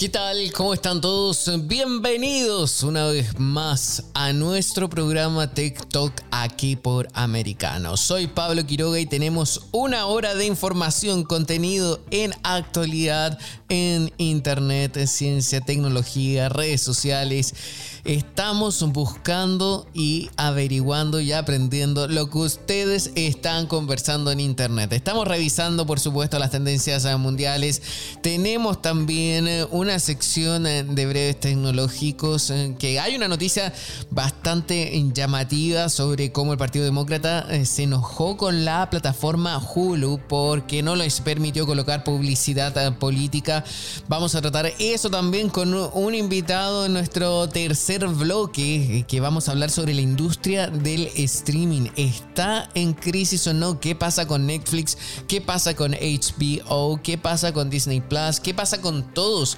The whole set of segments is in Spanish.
¿Qué tal? ¿Cómo están todos? Bienvenidos una vez más a nuestro programa TikTok aquí por Americano. Soy Pablo Quiroga y tenemos una hora de información, contenido en actualidad en internet, ciencia, tecnología, redes sociales Estamos buscando y averiguando y aprendiendo lo que ustedes están conversando en Internet. Estamos revisando, por supuesto, las tendencias mundiales. Tenemos también eh, una sección eh, de breves tecnológicos eh, que hay una noticia bastante llamativa sobre cómo el Partido Demócrata se enojó con la plataforma Hulu porque no les permitió colocar publicidad política. Vamos a tratar eso también con un invitado en nuestro tercer bloque eh, que vamos a hablar sobre la industria del streaming. ¿Está en crisis o no? ¿Qué pasa con Netflix? ¿Qué pasa con HBO? ¿Qué pasa con Disney Plus? ¿Qué pasa con todos?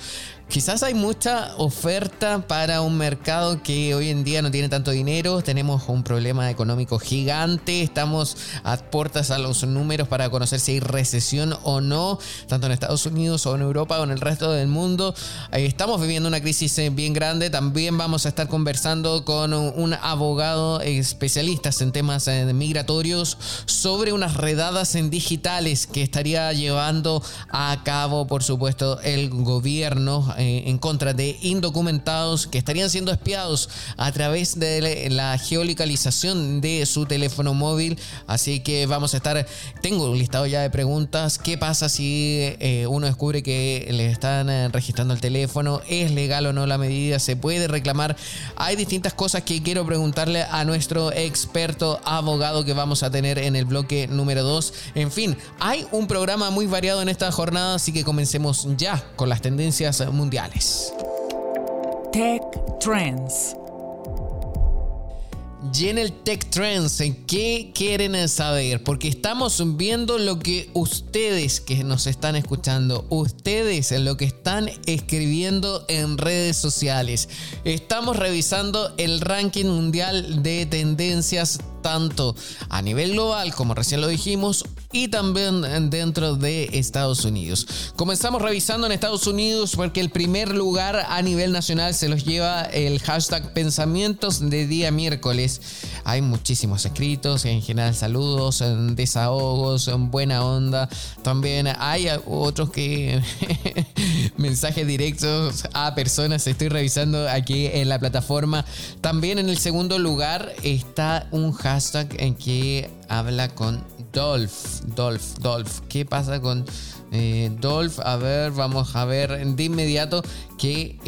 Quizás hay mucha oferta para un mercado que hoy en día no tiene tanto dinero, tenemos un problema económico gigante, estamos a puertas a los números para conocer si hay recesión o no, tanto en Estados Unidos o en Europa o en el resto del mundo. Eh, estamos viviendo una crisis eh, bien grande, también vamos a estar conversando con un abogado especialista en temas eh, migratorios sobre unas redadas en digitales que estaría llevando a cabo, por supuesto, el gobierno eh, en contra de indocumentados que estarían siendo espiados a través de la geolocalización de su teléfono móvil. Así que vamos a estar, tengo un listado ya de preguntas. ¿Qué pasa si eh, uno descubre que le están eh, registrando el teléfono? ¿Es legal o no la medida? ¿Se puede reclamar? Hay distintas cosas que quiero preguntarle a nuestro experto abogado que vamos a tener en el bloque número 2. En fin, hay un programa muy variado en esta jornada, así que comencemos ya con las tendencias mundiales Tech Trends. Y en el Tech Trends, ¿qué quieren saber? Porque estamos viendo lo que ustedes que nos están escuchando, ustedes en lo que están escribiendo en redes sociales. Estamos revisando el ranking mundial de tendencias tanto a nivel global, como recién lo dijimos, y también dentro de Estados Unidos. Comenzamos revisando en Estados Unidos porque el primer lugar a nivel nacional se los lleva el hashtag pensamientos de día miércoles. Hay muchísimos escritos, en general saludos, desahogos, buena onda. También hay otros que mensajes directos a personas estoy revisando aquí en la plataforma. También en el segundo lugar está un hashtag en que habla con Dolph. Dolph, Dolph. ¿Qué pasa con eh, Dolph? A ver, vamos a ver de inmediato que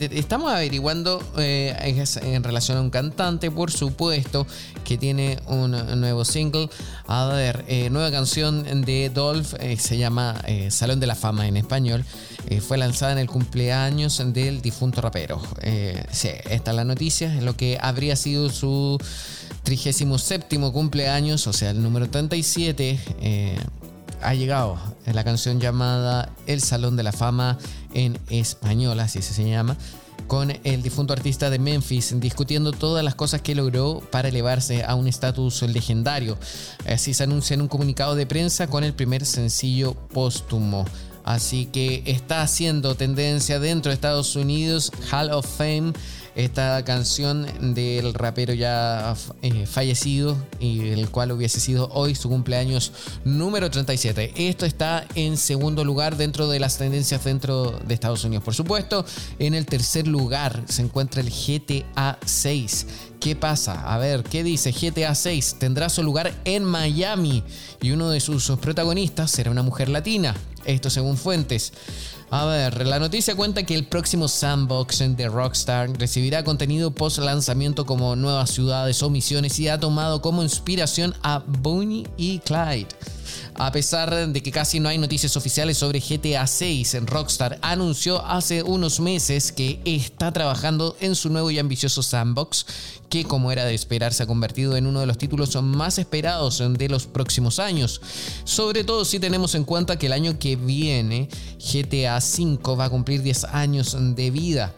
estamos averiguando eh, en relación a un cantante, por supuesto, que tiene un nuevo single. A ver, eh, nueva canción de Dolph se llama Salón de la Fama en español. fue lanzada en el cumpleaños del difunto rapero. sí, esta es la noticia, lo que habría sido su 37 cumpleaños, o sea, el número 37, eh, ha llegado la canción llamada El Salón de la Fama en español, así se llama, con el difunto artista de Memphis, discutiendo todas las cosas que logró para elevarse a un estatus legendario. Así se anuncia en un comunicado de prensa con el primer sencillo póstumo. Así que está haciendo tendencia dentro de Estados Unidos, Hall of Fame esta canción del rapero ya eh, fallecido y el cual hubiese sido hoy su cumpleaños número 37. Esto está en segundo lugar dentro de las tendencias dentro de Estados Unidos. Por supuesto, en el tercer lugar se encuentra el GTA 6. ¿Qué pasa? A ver, ¿qué dice GTA 6? Tendrá su lugar en Miami y uno de sus protagonistas será una mujer latina. Esto según fuentes. A ver, la noticia cuenta que el próximo sandbox de Rockstar recibirá contenido post lanzamiento como nuevas ciudades o misiones y ha tomado como inspiración a Bonnie y Clyde. A pesar de que casi no hay noticias oficiales sobre GTA 6, Rockstar anunció hace unos meses que está trabajando en su nuevo y ambicioso sandbox, que como era de esperar se ha convertido en uno de los títulos más esperados de los próximos años. Sobre todo si tenemos en cuenta que el año que viene GTA 5 va a cumplir 10 años de vida.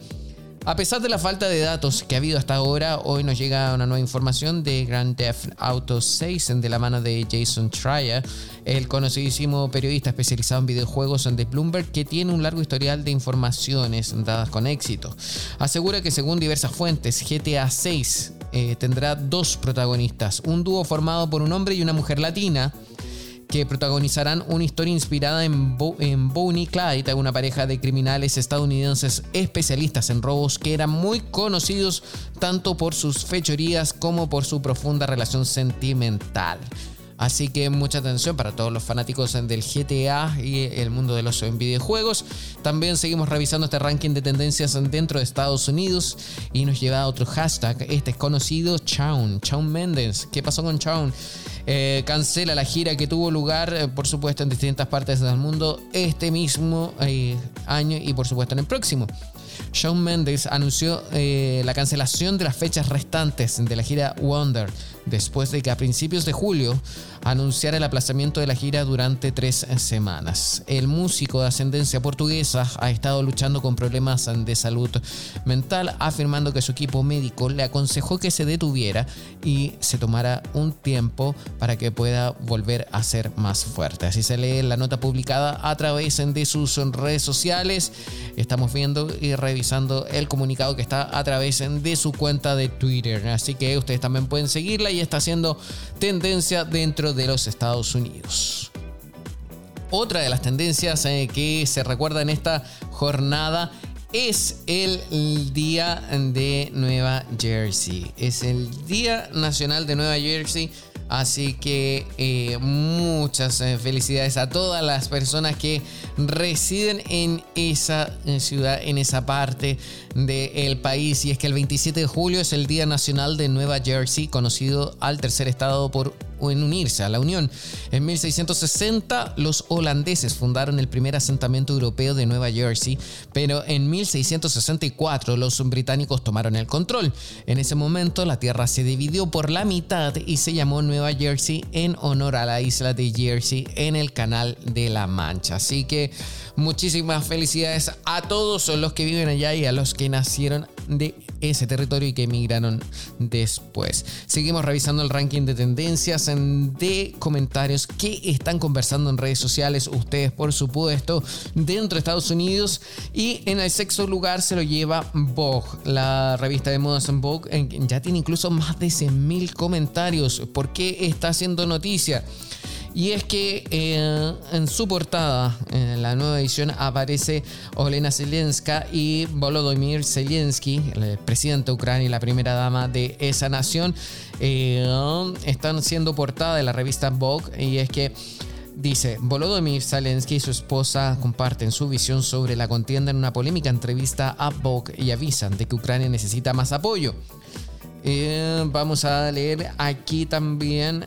A pesar de la falta de datos que ha habido hasta ahora, hoy nos llega una nueva información de Grand Theft Auto 6 de la mano de Jason Schreier, el conocidísimo periodista especializado en videojuegos de Bloomberg que tiene un largo historial de informaciones dadas con éxito. Asegura que según diversas fuentes, GTA 6 eh, tendrá dos protagonistas, un dúo formado por un hombre y una mujer latina, que protagonizarán una historia inspirada en, Bonnie Clyde, una pareja de criminales estadounidenses especialistas en robos que eran muy conocidos tanto por sus fechorías como por su profunda relación sentimental. Así que mucha atención para todos los fanáticos del GTA y el mundo de los videojuegos. También seguimos revisando este ranking de tendencias dentro de Estados Unidos y nos lleva a otro hashtag. Este es conocido Chaun, Chaun Mendes. ¿Qué pasó con Chaun? Eh, cancela la gira que tuvo lugar, eh, por supuesto, en distintas partes del mundo este mismo eh, año y por supuesto en el próximo. Shawn Mendes anunció la cancelación de las fechas restantes de la gira Wonder después de que a principios de julio anunciara el aplazamiento de la gira durante tres semanas. El músico de ascendencia portuguesa ha estado luchando con problemas de salud mental, afirmando que su equipo médico le aconsejó que se detuviera y se tomara un tiempo para que pueda volver a ser más fuerte. Así se lee la nota publicada a través de sus redes sociales. Estamos viendo y revisando el comunicado que está a través de su cuenta de Twitter. Así que ustedes también pueden seguirla y está haciendo tendencia dentro de los Estados Unidos. Otra de las tendencias eh, que se recuerda en esta jornada es el Día de Nueva Jersey. Es el Día Nacional de Nueva Jersey. Así que eh, muchas eh, felicidades a todas las personas que residen en esa ciudad, en esa parte del país. Y es que el 27 de julio es el Día Nacional de Nueva Jersey, conocido al tercer estado por en unirse a la Unión. En 1660 los holandeses fundaron el primer asentamiento europeo de Nueva Jersey, pero en 1664 los británicos tomaron el control. En ese momento la tierra se dividió por la mitad y se llamó Nueva Jersey en honor a la isla de Jersey en el Canal de la Mancha. Así que muchísimas felicidades a todos los que viven allá y a los que nacieron de ese territorio y que emigraron después. Seguimos revisando el ranking de tendencias de comentarios que están conversando en redes sociales, ustedes por supuesto, dentro de Estados Unidos. Y en el sexto lugar se lo lleva Vogue, la revista de modas en Vogue, ya tiene incluso más de 100.000 comentarios. ¿Por qué está haciendo noticia? Y es que eh, en su portada, en la nueva edición, aparece Olena Zelenska y Volodymyr Zelensky, el presidente de Ucrania y la primera dama de esa nación, eh, están siendo portada de la revista Vogue. Y es que Dice, Volodymyr Zelensky y su esposa comparten su visión sobre la contienda en una polémica entrevista a Vogue y avisan de que Ucrania necesita más apoyo. Eh, vamos a leer aquí también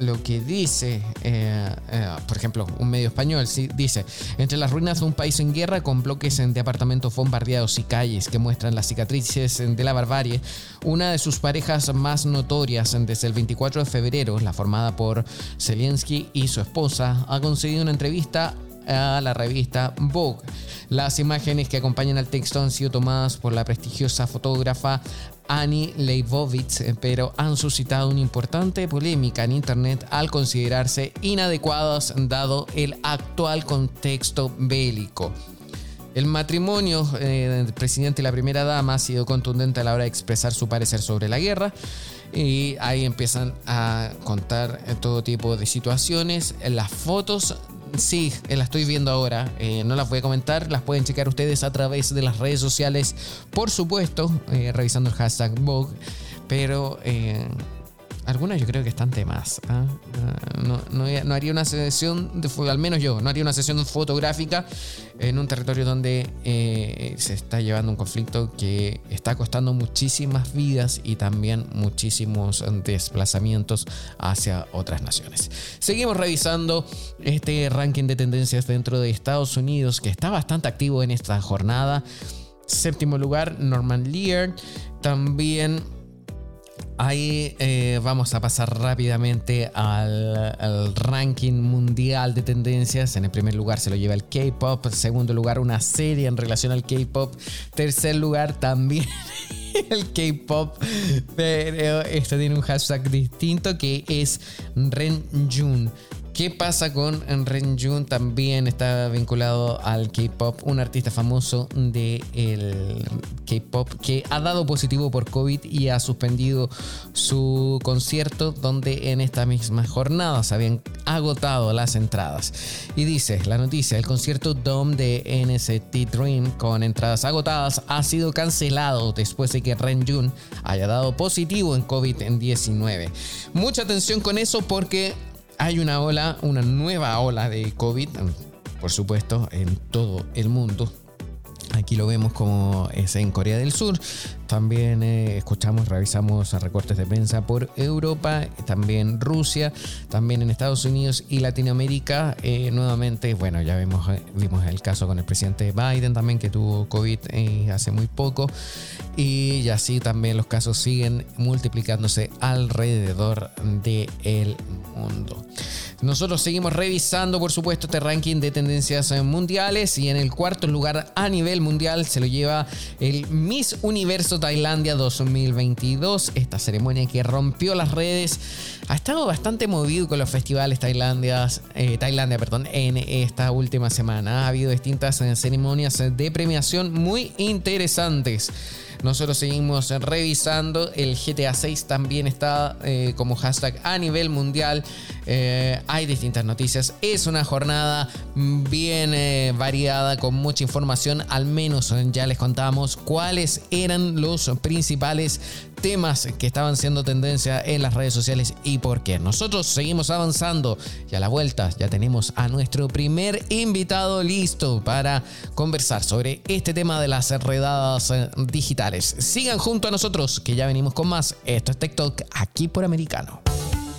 lo que dice, eh, eh, por ejemplo, un medio español. dice, entre las ruinas de un país en guerra con bloques de apartamentos bombardeados y calles que muestran las cicatrices de la barbarie, una de sus parejas más notorias desde el 24 de febrero, la formada por Zelensky y su esposa, ha concedido una entrevista a la revista Vogue. Las imágenes que acompañan al texto han sido tomadas por la prestigiosa fotógrafa Annie Leibovitz, pero han suscitado una importante polémica en Internet al considerarse inadecuadas dado el actual contexto bélico. El matrimonio eh, del presidente y la primera dama ha sido contundente a la hora de expresar su parecer sobre la guerra y ahí empiezan a contar todo tipo de situaciones. Las fotos Sí, las estoy viendo ahora. Eh, no las voy a comentar. Las pueden checar ustedes a través de las redes sociales. Por supuesto, eh, revisando el hashtag Vogue. Pero eh, Algunas yo creo que están temas. ¿ah? Ah, no, haría una sesión, de, al menos yo, no haría una sesión fotográfica en un territorio donde eh, se está llevando un conflicto que está costando muchísimas vidas y también muchísimos desplazamientos hacia otras naciones. Seguimos revisando este ranking de tendencias dentro de Estados Unidos que está bastante activo en esta jornada. Séptimo lugar, Norman Lear. También Ahí eh, vamos a pasar rápidamente al, ranking mundial de tendencias. En el primer lugar se lo lleva el K-Pop. En segundo lugar, una serie en relación al K-Pop. Tercer lugar, también el K-Pop. Pero esto tiene un hashtag distinto que es Renjun. ¿Qué pasa con Ren Jun? También está vinculado al K-pop, un artista famoso del K-pop que ha dado positivo por COVID y ha suspendido su concierto, donde en esta misma jornada se habían agotado las entradas. Y dice la noticia: el concierto Dome de NCT Dream con entradas agotadas ha sido cancelado después de que Ren Jun haya dado positivo en COVID-19. Mucha atención con eso porque hay una ola, una nueva ola de COVID, por supuesto, en todo el mundo. Aquí lo vemos como es en Corea del Sur. También eh, escuchamos, revisamos recortes de prensa por Europa, también Rusia, también en Estados Unidos y Latinoamérica. Eh, nuevamente, bueno, ya vimos, eh, vimos el caso con el presidente Biden también que tuvo COVID hace muy poco. Y así también los casos siguen multiplicándose alrededor del mundo. Nosotros seguimos revisando, por supuesto, este ranking de tendencias mundiales y en el cuarto lugar a nivel mundial se lo lleva el Miss Universo Tailandia 2022. Esta ceremonia que rompió las redes ha estado bastante movido con los festivales Tailandias, eh, Tailandia perdón, en esta última semana. Ha habido distintas eh, ceremonias de premiación muy interesantes. Nosotros seguimos revisando. El GTA 6 también está eh, como hashtag a nivel mundial. Eh, hay distintas noticias. Es una jornada bien eh, variada con mucha información. Al menos ya les contamos cuáles eran los principales temas que estaban siendo tendencia en las redes sociales y por qué. Nosotros seguimos avanzando y a la vuelta ya tenemos a nuestro primer invitado listo para conversar sobre este tema de las redadas digitales. Sigan junto a nosotros que ya venimos con más. Esto es TikTok aquí por Americano.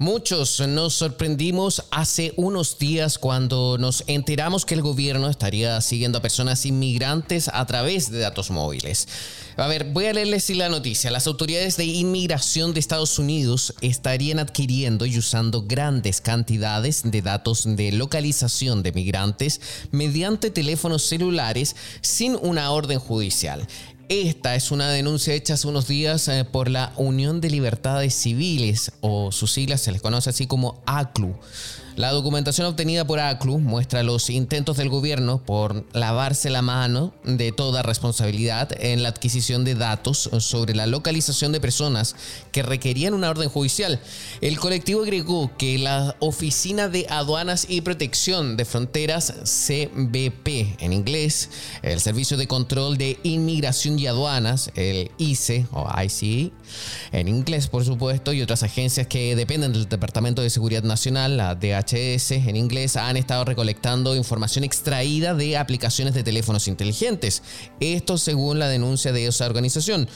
Muchos nos sorprendimos hace unos días cuando nos enteramos que el gobierno estaría siguiendo a personas inmigrantes a través de datos móviles. A ver, voy a leerles la noticia. Las autoridades de inmigración de Estados Unidos estarían adquiriendo y usando grandes cantidades de datos de localización de migrantes mediante teléfonos celulares sin una orden judicial. Esta es una denuncia hecha hace unos días eh, por la Unión de Libertades Civiles, o sus siglas se les conoce así como ACLU. La documentación obtenida por ACLU muestra los intentos del gobierno por lavarse la mano de toda responsabilidad en la adquisición de datos sobre la localización de personas que requerían una orden judicial. El colectivo agregó que la Oficina de Aduanas y Protección de Fronteras, CBP en inglés, el Servicio de Control de Inmigración y Aduanas, el ICE o ICE en inglés por supuesto, y otras agencias que dependen del Departamento de Seguridad Nacional, la DH en inglés han estado recolectando información extraída de aplicaciones de teléfonos inteligentes. Esto según la denuncia de esa organización.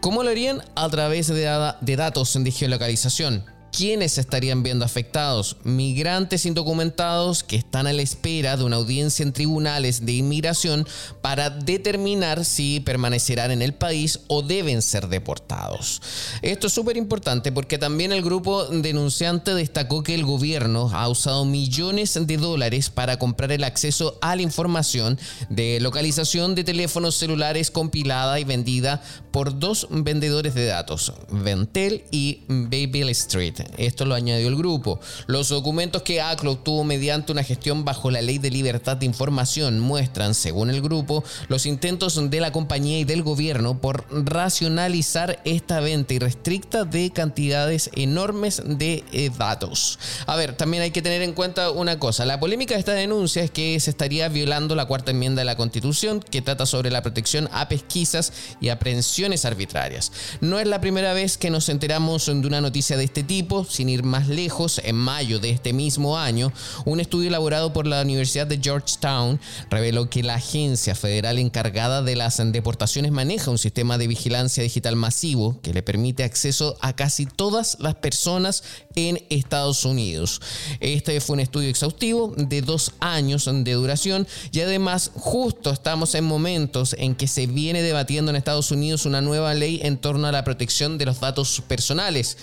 ¿Cómo lo harían? A través de, de datos de geolocalización. ¿Quiénes estarían viendo afectados? Migrantes indocumentados que están a la espera de una audiencia en tribunales de inmigración para determinar si permanecerán en el país o deben ser deportados. Esto es súper importante porque también el grupo denunciante destacó que el gobierno ha usado millones de dólares para comprar el acceso a la información de localización de teléfonos celulares compilada y vendida por dos vendedores de datos, Ventel y Babel Street. Esto lo añadió el grupo. Los documentos que ACLO obtuvo mediante una gestión bajo la ley de libertad de información muestran, según el grupo, los intentos de la compañía y del gobierno por racionalizar esta venta irrestricta de cantidades enormes de eh, datos. A ver, también hay que tener en cuenta una cosa. La polémica de esta denuncia es que se estaría violando la cuarta enmienda de la Constitución que trata sobre la protección a pesquisas y aprehensiones arbitrarias. No es la primera vez que nos enteramos de una noticia de este tipo sin ir más lejos, en mayo de este mismo año, un estudio elaborado por la Universidad de Georgetown reveló que la agencia federal encargada de las deportaciones maneja un sistema de vigilancia digital masivo que le permite acceso a casi todas las personas en Estados Unidos. Este fue un estudio exhaustivo de dos años de duración y además justo estamos en momentos en que se viene debatiendo en Estados Unidos una nueva ley en torno a la protección de los datos personales.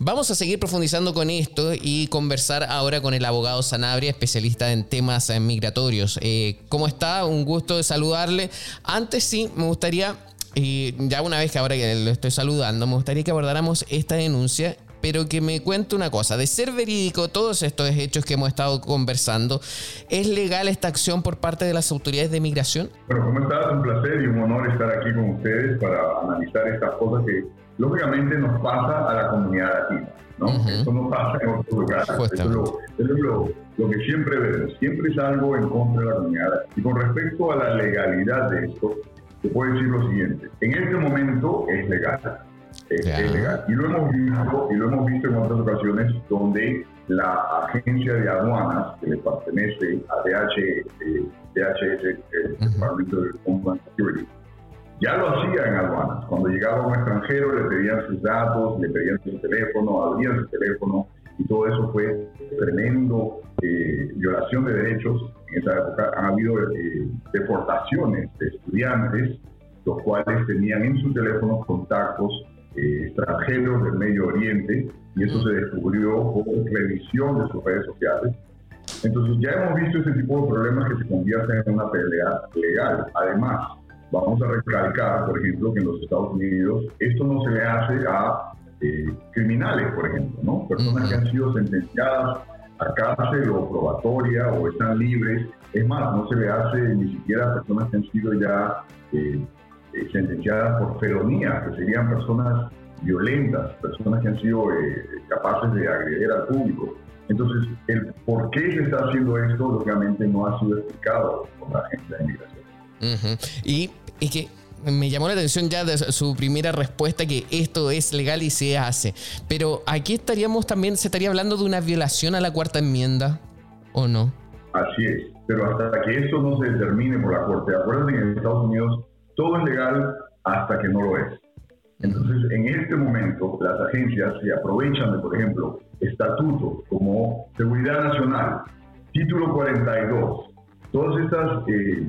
Vamos a seguir profundizando con esto y conversar ahora con el abogado Sanabria, especialista en temas eh, migratorios. Eh, ¿Cómo está? Un gusto de saludarle. Antes sí, me gustaría, y ya una vez que ahora que lo estoy saludando, me gustaría que abordáramos esta denuncia pero que me cuente una cosa, de ser verídico todos estos hechos que hemos estado conversando, ¿es legal esta acción por parte de las autoridades de migración? Bueno, ¿cómo estás? Un placer y un honor estar aquí con ustedes para analizar estas cosas que lógicamente nos pasa a la comunidad latina. ¿no? Eso no pasa en otros lugares. Eso es, lo, es lo, lo, que siempre vemos. Siempre es algo en contra de la comunidad. Y con respecto a la legalidad de esto, te puedo decir lo siguiente. En este momento es legal. Es, legal. Y lo hemos visto, y lo hemos visto en otras ocasiones donde la agencia de aduanas que le pertenece a DH, eh, DHS, el Departamento de Homeland Security, ya lo hacía en aduanas. Cuando llegaba un extranjero le pedían sus datos, le pedían su teléfono, abrían su teléfono y todo eso fue tremendo eh, violación de derechos. En esa época ha habido eh, deportaciones de estudiantes, los cuales tenían en sus teléfonos contactos eh, extranjeros del Medio Oriente y eso se descubrió por revisión de sus redes sociales. Entonces ya hemos visto ese tipo de problemas que se convierten en una pelea legal. Además, Vamos a recalcar, por ejemplo, que en los Estados Unidos esto no se le hace a eh, criminales, por ejemplo, ¿no? Personas que han sido sentenciadas a cárcel o probatoria o están libres. Es más, no se le hace ni siquiera a personas que han sido ya eh, eh, sentenciadas por felonía, que serían personas violentas, personas que han sido capaces de agredir al público. Entonces, el por qué se está haciendo esto, lógicamente, no ha sido explicado por la agencia de inmigración. Y es que me llamó la atención ya de su primera respuesta que esto es legal y se hace. Pero aquí estaríamos también, se estaría hablando de una violación a la cuarta enmienda, ¿o no? Así es, pero hasta que eso no se determine por la Corte, acuérdense que en Estados Unidos todo es legal hasta que no lo es. Entonces, en este momento, las agencias se aprovechan de, por ejemplo, estatutos como Seguridad Nacional, Título 42, todas estas, eh,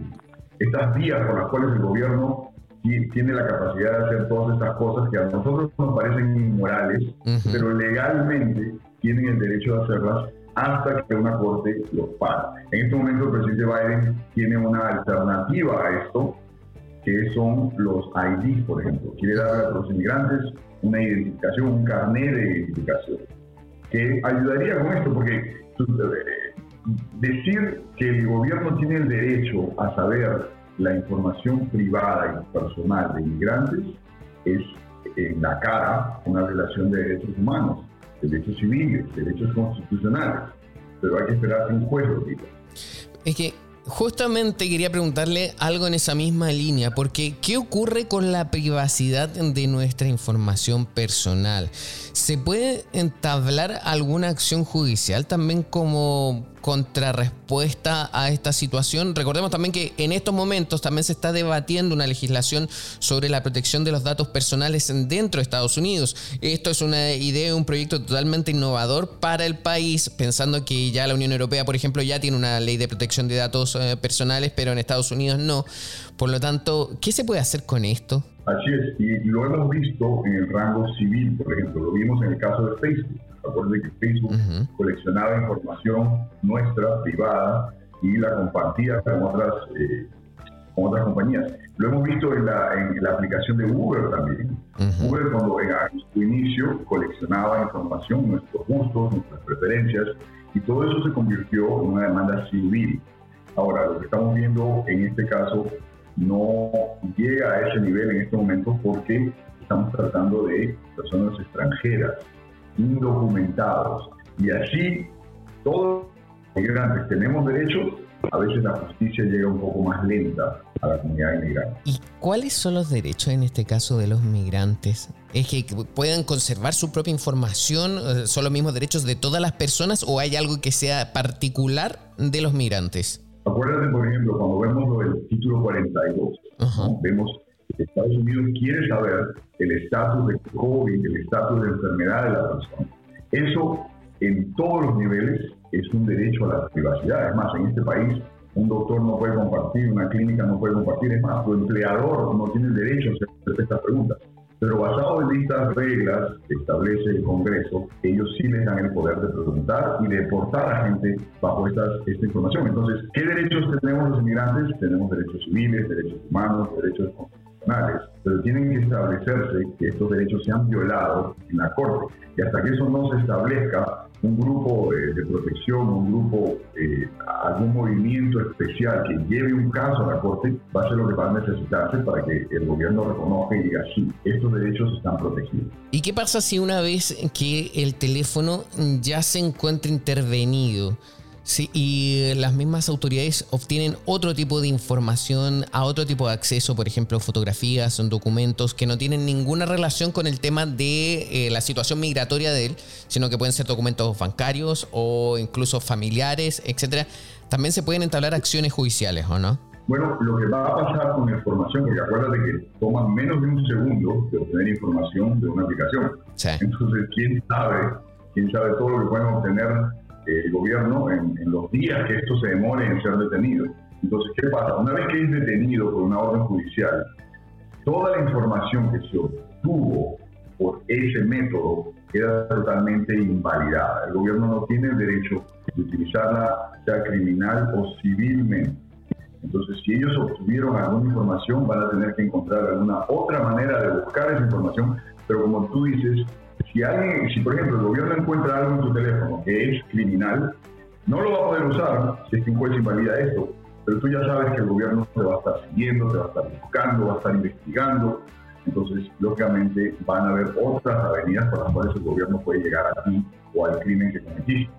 estas vías por las cuales el gobierno tiene la capacidad de hacer todas estas cosas que a nosotros nos parecen inmorales, pero legalmente tienen el derecho de hacerlas hasta que una corte los para. En este momento el presidente Biden tiene una alternativa a esto, que son los ID, por ejemplo. Quiere darle a los inmigrantes una identificación, un carnet de identificación, que ayudaría con esto, porque eh, decir que el gobierno tiene el derecho a saber la información privada y personal de inmigrantes es en la cara una relación de derechos humanos, derechos civiles, derechos constitucionales. Pero hay que esperar que un juez lo diga. Es que Justamente quería preguntarle algo en esa misma línea, porque ¿qué ocurre con la privacidad de nuestra información personal? ¿Se puede entablar alguna acción judicial también como contrarrespuesta a esta situación? Recordemos también que en estos momentos también se está debatiendo una legislación sobre la protección de los datos personales dentro de Estados Unidos. Esto es una idea, un proyecto totalmente innovador para el país, pensando que ya la Unión Europea, por ejemplo, ya tiene una ley de protección de datos eh, personales, pero en Estados Unidos no. Por lo tanto, ¿qué se puede hacer con esto? Así es, y lo hemos visto en el rango civil, por ejemplo, lo vimos en el caso de Facebook. Recuerden que Facebook coleccionaba información nuestra, privada, y la compartía con otras, eh, con otras compañías. Lo hemos visto en la, en la aplicación de Uber también. Uber cuando en su inicio coleccionaba información, nuestros gustos, nuestras preferencias, y todo eso se convirtió en una demanda civil. Ahora, lo que estamos viendo en este caso no llega a ese nivel en estos momentos porque estamos tratando de personas extranjeras, indocumentados. Y así todos los inmigrantes tenemos derechos, a veces la justicia llega un poco más lenta a la comunidad inmigrante. ¿Y cuáles son los derechos en este caso de los migrantes? ¿Es que puedan conservar su propia información? Eh, ¿Son los mismos derechos de todas las personas o hay algo que sea particular de los migrantes? Acuérdate, por ejemplo, cuando vemos lo del título 42, vemos que Estados Unidos quiere saber el estatus de COVID, el estatus de enfermedad de la persona. Eso en todos los niveles es un derecho a la privacidad. Es más, en este país un doctor no puede compartir, una clínica no puede compartir, es más, tu empleador no tiene el derecho a hacer estas preguntas. Pero basado en estas reglas que establece el Congreso, ellos sí les dan el poder de preguntar y de deportar a gente bajo estas, esta información. Entonces, ¿qué derechos tenemos los inmigrantes? Tenemos derechos civiles, derechos humanos, derechos constitucionales, pero tienen que establecerse que estos derechos sean violados en la Corte. Y hasta que eso no se establezca, un grupo de protección, un grupo, eh, algún movimiento especial que lleve un caso a la Corte, va a ser lo que va a necesitarse para que el gobierno reconozca y diga, sí, estos derechos están protegidos. ¿Y qué pasa si una vez que el teléfono ya se encuentra intervenido? Sí, y las mismas autoridades obtienen otro tipo de información, a otro tipo de acceso, por ejemplo, fotografías, son documentos que no tienen ninguna relación con el tema de eh, la situación migratoria de él, sino que pueden ser documentos bancarios o incluso familiares, etcétera. También se pueden entablar acciones judiciales, ¿o no? Bueno, lo que va a pasar con la información, porque acuérdate que toma menos de un segundo de obtener información de una aplicación. Entonces, ¿quién sabe? ¿Quién sabe todo lo que pueden obtener el gobierno en, los días que esto se demore en ser detenido. Entonces, ¿qué pasa? Una vez que es detenido por una orden judicial, toda la información que se obtuvo por ese método queda totalmente invalidada. El gobierno no tiene el derecho de utilizarla, sea criminal o civilmente. Entonces, si ellos obtuvieron alguna información, van a tener que encontrar alguna otra manera de buscar esa información, pero como tú dices, si alguien, si por ejemplo el gobierno encuentra algo en tu teléfono que es criminal, no lo va a poder usar si es que un juez invalida esto, pero tú ya sabes que el gobierno te va a estar siguiendo, te va a estar buscando, va a estar investigando, entonces lógicamente van a haber otras avenidas por las cuales el gobierno puede llegar a ti o al crimen que cometiste.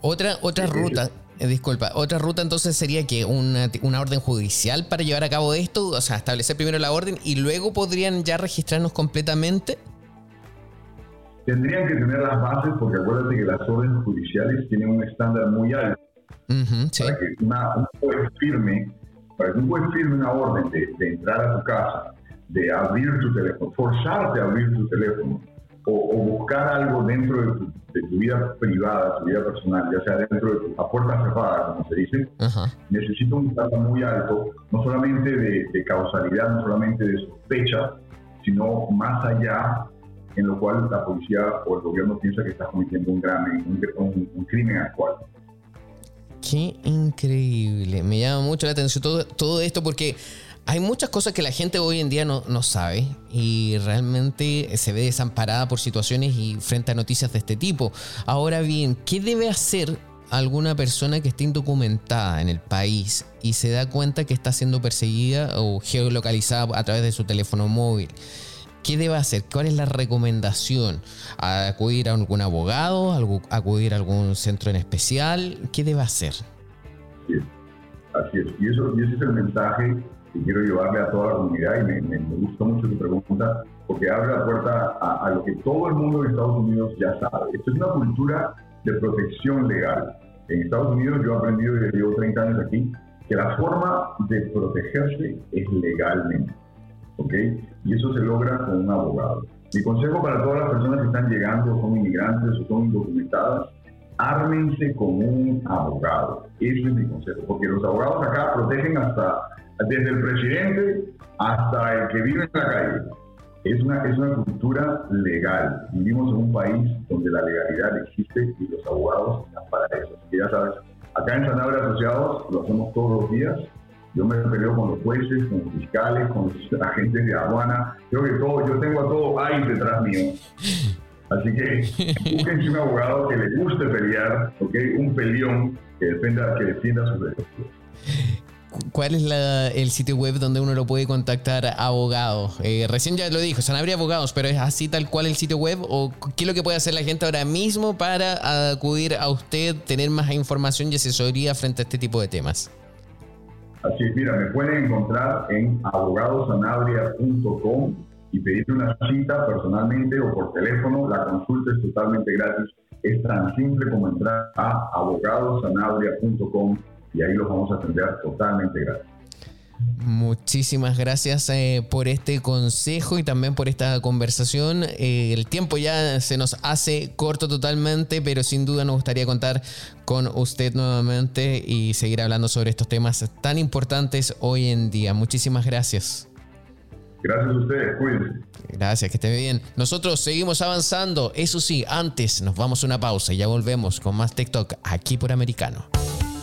otra, otra ruta, Eh, disculpa, otra ruta entonces sería que una, una, orden judicial para llevar a cabo esto, o sea, establecer primero la orden y luego podrían ya registrarnos completamente. Tendrían que tener las bases porque acuérdate que las órdenes judiciales tienen un estándar muy alto. Para que una, un juez firme, para que un juez firme una orden de, de entrar a tu casa, de abrir tu teléfono, forzarte a abrir tu teléfono, o, buscar algo dentro de tu, vida privada, tu vida personal, ya sea dentro de tu, a puerta cerrada, como se dice, necesita un dato muy alto, no solamente de, causalidad, no solamente de sospecha, sino más allá, en lo cual la policía o el gobierno piensa que está cometiendo un, gran, un, crimen actual. Qué increíble, me llama mucho la atención todo, todo esto porque hay muchas cosas que la gente hoy en día no, no, sabe y realmente se ve desamparada por situaciones y frente a noticias de este tipo. Ahora bien, ¿qué debe hacer alguna persona que esté indocumentada en el país y se da cuenta que está siendo perseguida o geolocalizada a través de su teléfono móvil? ¿Qué debe hacer? ¿Cuál es la recomendación? ¿Acudir a algún abogado? ¿Acudir a algún centro en especial? ¿Qué debe hacer? Sí, así es. Y, eso, y ese es el mensaje que quiero llevarle a toda la comunidad y me, me, gustó mucho tu pregunta porque abre la puerta a, lo que todo el mundo en Estados Unidos ya sabe. Esto es una cultura de protección legal. En Estados Unidos yo he aprendido desde llevo 30 años aquí que la forma de protegerse es legalmente. ¿Ok? Y eso se logra con un abogado. Mi consejo para todas las personas que están llegando, son inmigrantes o son indocumentadas, ármense con un abogado. Eso es mi consejo, porque los abogados acá protegen hasta desde el presidente hasta el que vive en la calle. Es una, es una cultura legal. Vivimos en un país donde la legalidad existe y los abogados están para eso. Ya sabes, acá en Sanabria Asociados lo hacemos todos los días. Yo me peleo con los jueces, con los fiscales, con los agentes de aduana. Creo que todo, yo tengo a todo ahí detrás mío. Así que búsquense un abogado que le guste pelear, ¿okay? un peleón que, defienda, que defienda sus derechos. ¿Cuál es el sitio web donde uno lo puede contactar abogado? Eh, recién ya lo dijo, habría abogados, pero ¿es así tal cual el sitio web? ¿O qué es lo que puede hacer la gente ahora mismo para acudir a usted, tener más información y asesoría frente a este tipo de temas? Así es, mira, me pueden encontrar en abogadosanabria.com y pedir una cita personalmente o por teléfono. La consulta es totalmente gratis. Es tan simple como entrar a abogadosanabria.com y ahí los vamos a atender totalmente gratis. Muchísimas gracias eh, por este consejo y también por esta conversación. Eh, el tiempo ya se nos hace corto totalmente, pero sin duda nos gustaría contar con usted nuevamente y seguir hablando sobre estos temas tan importantes hoy en día. Muchísimas gracias. Gracias a ustedes, cuídense. Gracias, que esté bien. Nosotros seguimos avanzando. Eso sí, antes nos vamos a una pausa y ya volvemos con más TikTok aquí por Americano.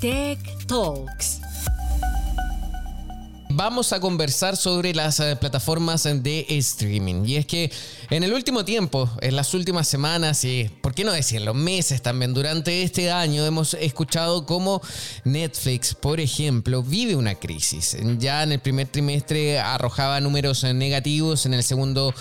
Tech Talks. Vamos a conversar sobre las eh, plataformas de streaming. Y es que en el último tiempo, en las últimas semanas y, por qué no decirlo, meses también, durante este año hemos escuchado cómo Netflix, por ejemplo, vive una crisis. Ya en el primer trimestre arrojaba números negativos, en el segundo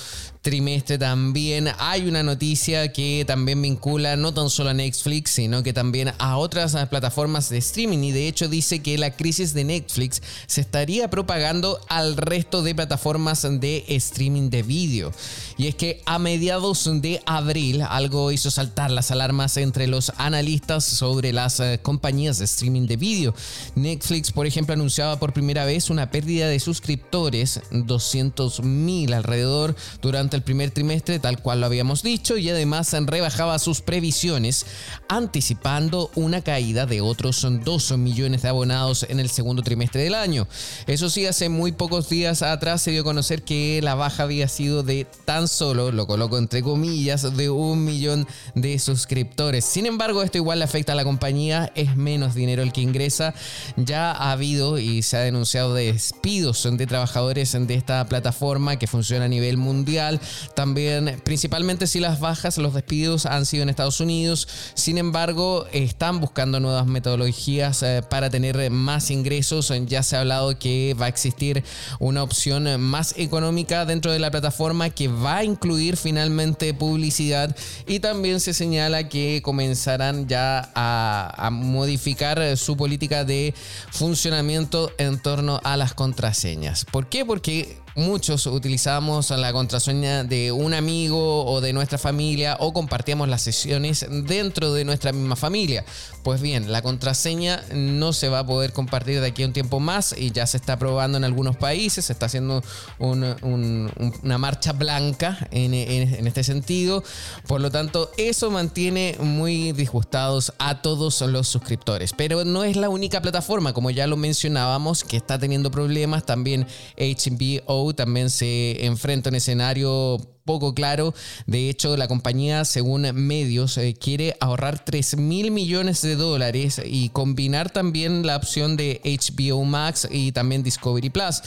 trimestre también hay una noticia que también vincula no tan solo a Netflix, sino que también a otras plataformas de streaming y de hecho dice que la crisis de Netflix se estaría propagando al resto de plataformas de streaming de vídeo. Y es que a mediados de abril algo hizo saltar las alarmas entre los analistas sobre las eh, compañías de streaming de vídeo. Netflix, por ejemplo, anunciaba por primera vez una pérdida de suscriptores, 200 mil alrededor durante el primer trimestre, tal cual lo habíamos dicho, y además rebajaba sus previsiones, anticipando una caída de otros 2 millones de abonados en el segundo trimestre del año. Eso sí, hace muy pocos días atrás se dio a conocer que la baja había sido de tan solo, lo coloco entre comillas, de un millón de suscriptores. Sin embargo, esto igual le afecta a la compañía, es menos dinero el que ingresa. Ya ha habido y se ha denunciado despidos de trabajadores de esta plataforma que funciona a nivel mundial. También, principalmente si las bajas, los despidos han sido en Estados Unidos. Sin embargo, están buscando nuevas metodologías eh, para tener más ingresos. Ya se ha hablado que va a existir una opción más económica dentro de la plataforma que va a incluir finalmente publicidad y también se señala que comenzarán ya a, a modificar su política de funcionamiento en torno a las contraseñas. ¿Por qué? Porque muchos utilizamos la contraseña de un amigo o de nuestra familia o compartíamos las sesiones dentro de nuestra misma familia. Pues bien, la contraseña no se va a poder compartir de aquí a un tiempo más y ya se está probando en algunos países, se está haciendo una marcha blanca en, en este sentido. Por lo tanto, eso mantiene muy disgustados a todos los suscriptores. Pero no es la única plataforma, como ya lo mencionábamos, que está teniendo problemas. También HBO también se enfrenta a un escenario poco claro. De hecho, la compañía, según medios, eh, quiere ahorrar 3 mil millones de dólares y combinar también la opción de HBO Max y también Discovery Plus.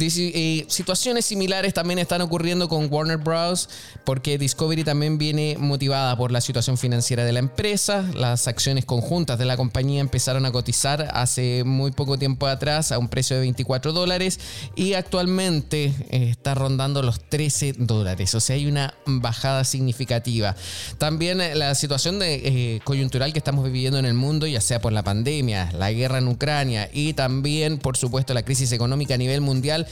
Eh, situaciones similares también están ocurriendo con Warner Bros. porque Discovery también viene motivada por la situación financiera de la empresa. Las acciones conjuntas de la compañía empezaron a cotizar hace muy poco tiempo atrás a un precio de 24 dólares y actualmente eh, está rondando los 13 dólares o hay una bajada significativa. También eh, la situación eh, coyuntural que estamos viviendo en el mundo, ya sea por la pandemia, la guerra en Ucrania y también, por supuesto, la crisis económica a nivel mundial,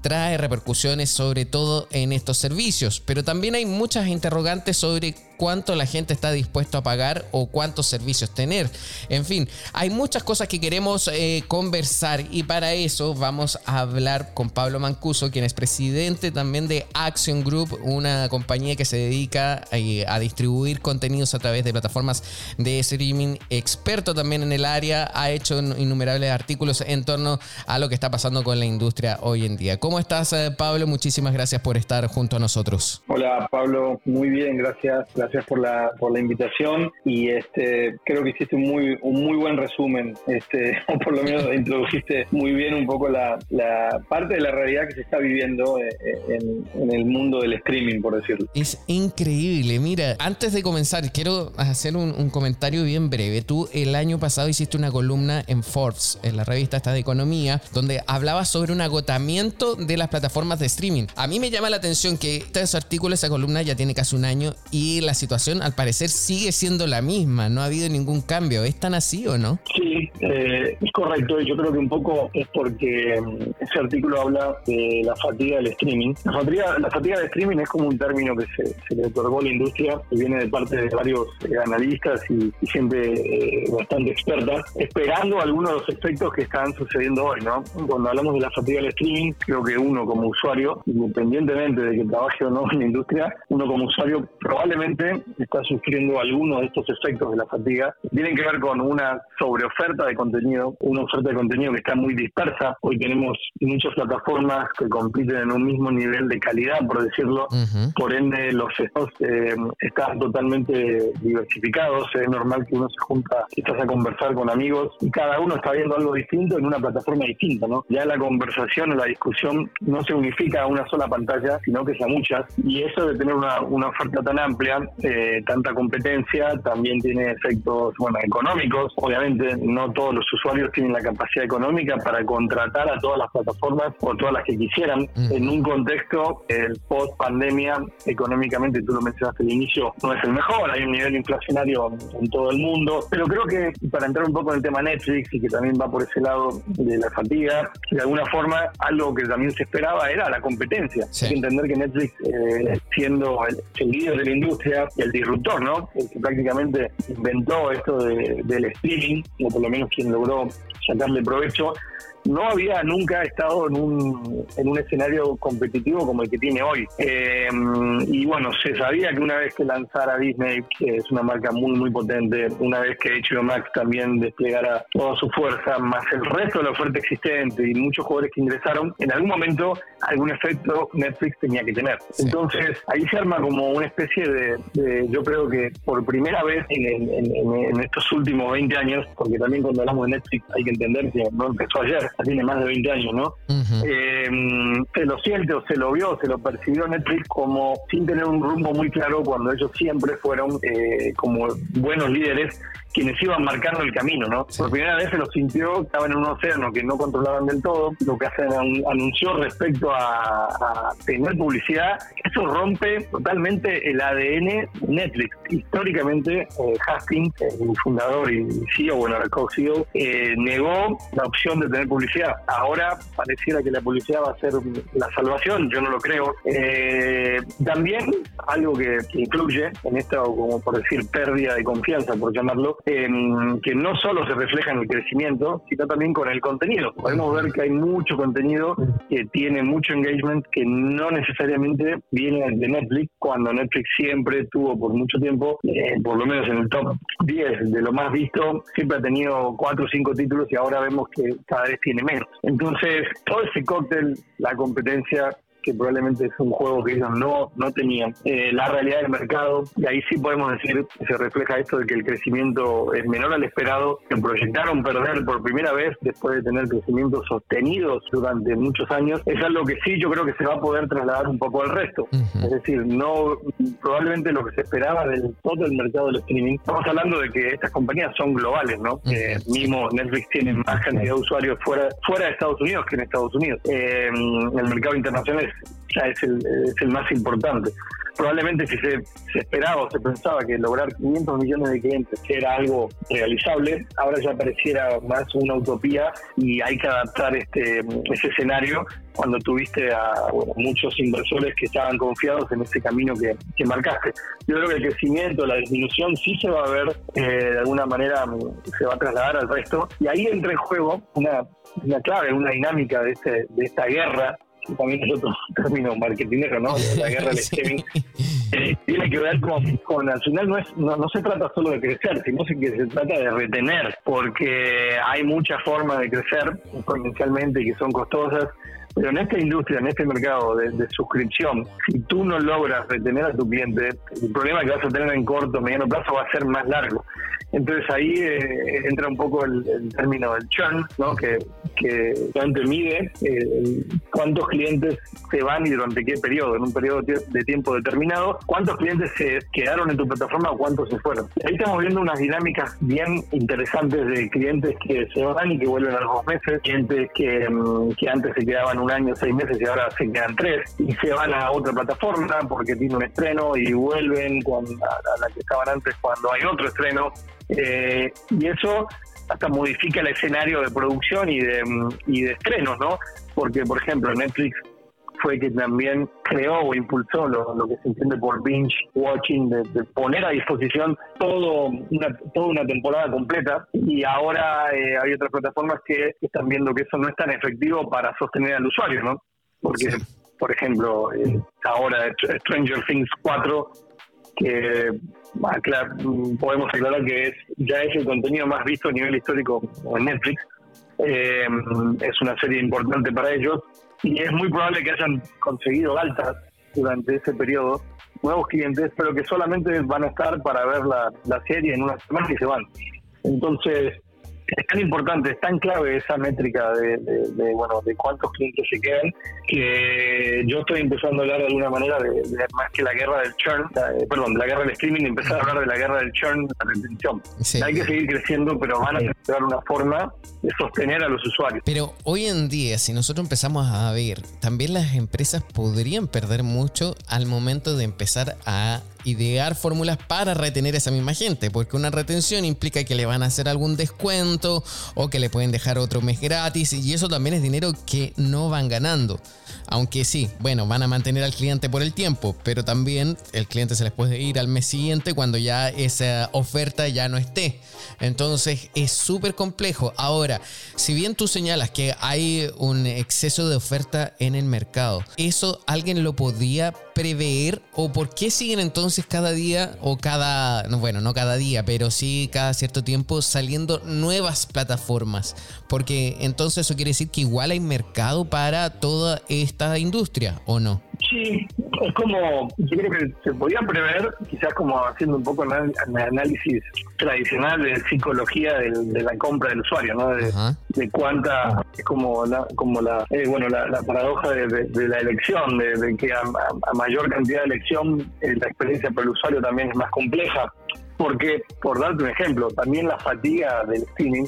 trae repercusiones sobre todo en estos servicios. Pero también hay muchas interrogantes sobre cuánto la gente está dispuesto a pagar o cuántos servicios tener. En fin, hay muchas cosas que queremos eh, conversar y para eso vamos a hablar con Pablo Mancuso, quien es presidente también de Action Group, una compañía que se dedica eh, a distribuir contenidos a través de plataformas de streaming, experto también en el área, ha hecho innumerables artículos en torno a lo que está pasando con la industria hoy en día. ¿Cómo estás, eh, Pablo? Muchísimas gracias por estar junto a nosotros. Hola, Pablo. Muy bien, gracias. Gracias por la, por la invitación y este creo que hiciste un muy, un muy buen resumen, este, o por lo menos introdujiste muy bien un poco la, la parte de la realidad que se está viviendo eh, eh, en, el mundo del streaming, por decirlo. Es increíble. Mira, antes de comenzar, quiero hacer un, un comentario bien breve. Tú el año pasado hiciste una columna en Forbes, en la revista esta de economía, donde hablabas sobre un agotamiento de las plataformas de streaming. A mí me llama la atención que este artículo, esa columna ya tiene casi un año y la situación al parecer sigue siendo la misma, no ha habido ningún cambio. ¿Es tan así o no? Sí, eh, es correcto. Yo creo que un poco es porque mm, ese artículo habla de la fatiga del streaming. La fatiga, la fatiga del streaming es como un término que se, le otorgó a la industria, que viene de parte de varios eh, analistas y, gente eh, bastante experta, esperando algunos de los efectos que están sucediendo hoy. ¿no? Cuando hablamos de la fatiga del streaming, creo que uno como usuario, independientemente de que trabaje o no en la industria, uno como usuario probablemente está sufriendo algunos de estos efectos de la fatiga. Tienen que ver con una sobreoferta de contenido, una oferta de contenido que está muy dispersa. Hoy tenemos muchas plataformas que compiten en un mismo nivel de calidad, por decirlo. Por ende, los estados eh, están totalmente diversificados. Es normal que uno se junta, estás a conversar con amigos y cada uno está viendo algo distinto en una plataforma distinta, ¿no? Ya la conversación o la discusión no se unifica a una sola pantalla, sino que es a muchas. Y eso de tener una, una oferta tan amplia, eh, tanta competencia, también tiene efectos, bueno, económicos. Obviamente, no todos los usuarios tienen la capacidad económica para contratar a todas las plataformas o todas las que quisieran. En un contexto, el post pandemia, económicamente, tú lo mencionaste al inicio, no es el mejor. Hay un nivel inflacionario en todo el mundo. Pero creo que para entrar un poco en el tema Netflix y que también va por ese lado de la fatiga, de alguna forma, algo que también se esperaba era la competencia. Hay que entender que Netflix, eh, siendo el, líder de la industria el disruptor, ¿no? El que prácticamente inventó esto del streaming, o por lo menos quien logró sacarle provecho, no había nunca estado en un, en un escenario competitivo como el que tiene hoy. Eh, y bueno, se sabía que una vez que lanzara Disney, que es una marca muy, muy potente, una vez que HBO Max también desplegara toda su fuerza, más el resto de la oferta existente y muchos jugadores que ingresaron, en algún momento algún efecto Netflix tenía que tener. Entonces, ahí se arma como una especie de, yo creo que por primera vez en, en, estos últimos 20 años, porque también cuando hablamos de Netflix hay que entender que no empezó ayer, tiene más de 20 años, ¿no? Eh, se lo siente o se lo vio, se lo percibió Netflix como sin tener un rumbo muy claro cuando ellos siempre fueron eh, como buenos líderes quienes iban marcando el camino, ¿no? Por primera vez se lo sintió, estaban en un océano que no controlaban del todo, lo que hacen anunció respecto a, tener publicidad, eso rompe totalmente el ADN Netflix. Históricamente, eh, Hastings, el fundador y CEO, bueno, el co-CEO, eh, negó la opción de tener publicidad. Ahora pareciera que la publicidad va a ser la salvación, yo no lo creo. Eh, también algo que, que incluye en esta, como por decir, pérdida de confianza, por llamarlo, que no solo se refleja en el crecimiento, sino también con el contenido. Podemos ver que hay mucho contenido que tiene mucho engagement que no necesariamente viene de Netflix, cuando Netflix siempre tuvo por mucho tiempo, eh, por lo menos en el top 10 de lo más visto, siempre ha tenido 4 o 5 títulos y ahora vemos que cada vez tiene menos. Entonces, todo ese cóctel, la competencia, que probablemente es un juego que ellos no, no tenían. Eh, la realidad del mercado, y ahí sí podemos decir se refleja esto de que el crecimiento es menor al esperado, que proyectaron perder por primera vez después de tener crecimientos sostenidos durante muchos años, es algo que sí yo creo que se va a poder trasladar un poco al resto. Es decir, no probablemente lo que se esperaba del todo el mercado del streaming. Estamos hablando de que estas compañías son globales, ¿no? Eh, mismo Netflix tiene más cantidad de usuarios fuera, fuera de Estados Unidos que en Estados Unidos. Eh, el mercado internacional es ya es el, es el más importante. Probablemente si se, esperaba o se pensaba que lograr 500 millones de clientes era algo realizable, ahora ya pareciera más una utopía y hay que adaptar este ese escenario. Cuando tuviste a muchos inversores que estaban confiados en ese camino que, que, marcaste. Yo creo que el crecimiento, la disminución sí se va a ver, eh, de alguna manera se va a trasladar al resto. Y ahí entra en juego una, una clave, una dinámica de, este, de esta guerra también es otro término marketingero, ¿no? La guerra del streaming. Eh, tiene que ver con, al final no, es, no, no, se trata solo de crecer, sino que se trata de retener, porque hay muchas formas de crecer exponencialmente que son costosas pero en esta industria, en este mercado de, suscripción, si tú no logras retener a tu cliente, el problema que vas a tener en corto, mediano plazo va a ser más largo. Entonces ahí eh, entra un poco el, término del churn, ¿no? que, que realmente mide eh, cuántos clientes se van y durante qué periodo, en un periodo de tiempo determinado, cuántos clientes se quedaron en tu plataforma o cuántos se fueron. Ahí estamos viendo unas dinámicas bien interesantes de clientes que se van y que vuelven a los dos meses, clientes que, mm, que antes se quedaban un año, seis meses y ahora se quedan tres y se van a otra plataforma porque tiene un estreno y vuelven con a, la que estaban antes cuando hay otro estreno. Eh, y eso hasta modifica el escenario de producción y de, y de estrenos, ¿no? Porque, por ejemplo, Netflix fue que también creó o impulsó lo, que se entiende por binge watching, de, poner a disposición todo una, toda una temporada completa. Y ahora eh, hay otras plataformas que están viendo que eso no es tan efectivo para sostener al usuario, ¿no? Porque, por ejemplo, eh, ahora Stranger Things 4, que podemos aclarar que es, ya es el contenido más visto a nivel histórico en Netflix, eh, es una serie importante para ellos y es muy probable que hayan conseguido altas durante ese periodo nuevos clientes, pero que solamente van a estar para ver la, la serie en una semana y se van. Entonces, es tan importante, es tan clave esa métrica de, bueno de cuántos clientes se quedan que yo estoy empezando a hablar de alguna manera de, más que la guerra del churn, eh, perdón, de la guerra del streaming, empezar a hablar de la guerra del churn, la retención. Hay que seguir creciendo, pero van a encontrar una forma de sostener a los usuarios. Pero hoy en día, si nosotros empezamos a ver, también las empresas podrían perder mucho al momento de empezar a idear fórmulas para retener a esa misma gente, porque una retención implica que le van a hacer algún descuento o que le pueden dejar otro mes gratis y eso también es dinero que no van ganando. Aunque sí, bueno, van a mantener al cliente por el tiempo, pero también el cliente se les puede ir al mes siguiente cuando ya esa oferta ya no esté. Entonces es súper complejo. Ahora, si bien tú señalas que hay un exceso de oferta en el mercado, ¿eso alguien lo podía prever o por qué siguen entonces cada día o cada, bueno, no cada día, pero sí cada cierto tiempo saliendo nuevas plataformas? Porque entonces eso quiere decir que igual hay mercado para toda esta industria, ¿o no? Sí, es como, yo creo que se podía prever, quizás como haciendo un poco un análisis tradicional de psicología de, la compra del usuario, ¿no? De, cuánta, es como la, como la, eh, bueno, la, paradoja de, la elección, de, que a, mayor cantidad de elección eh, la experiencia para el usuario también es más compleja. Porque, por darte un ejemplo, también la fatiga del streaming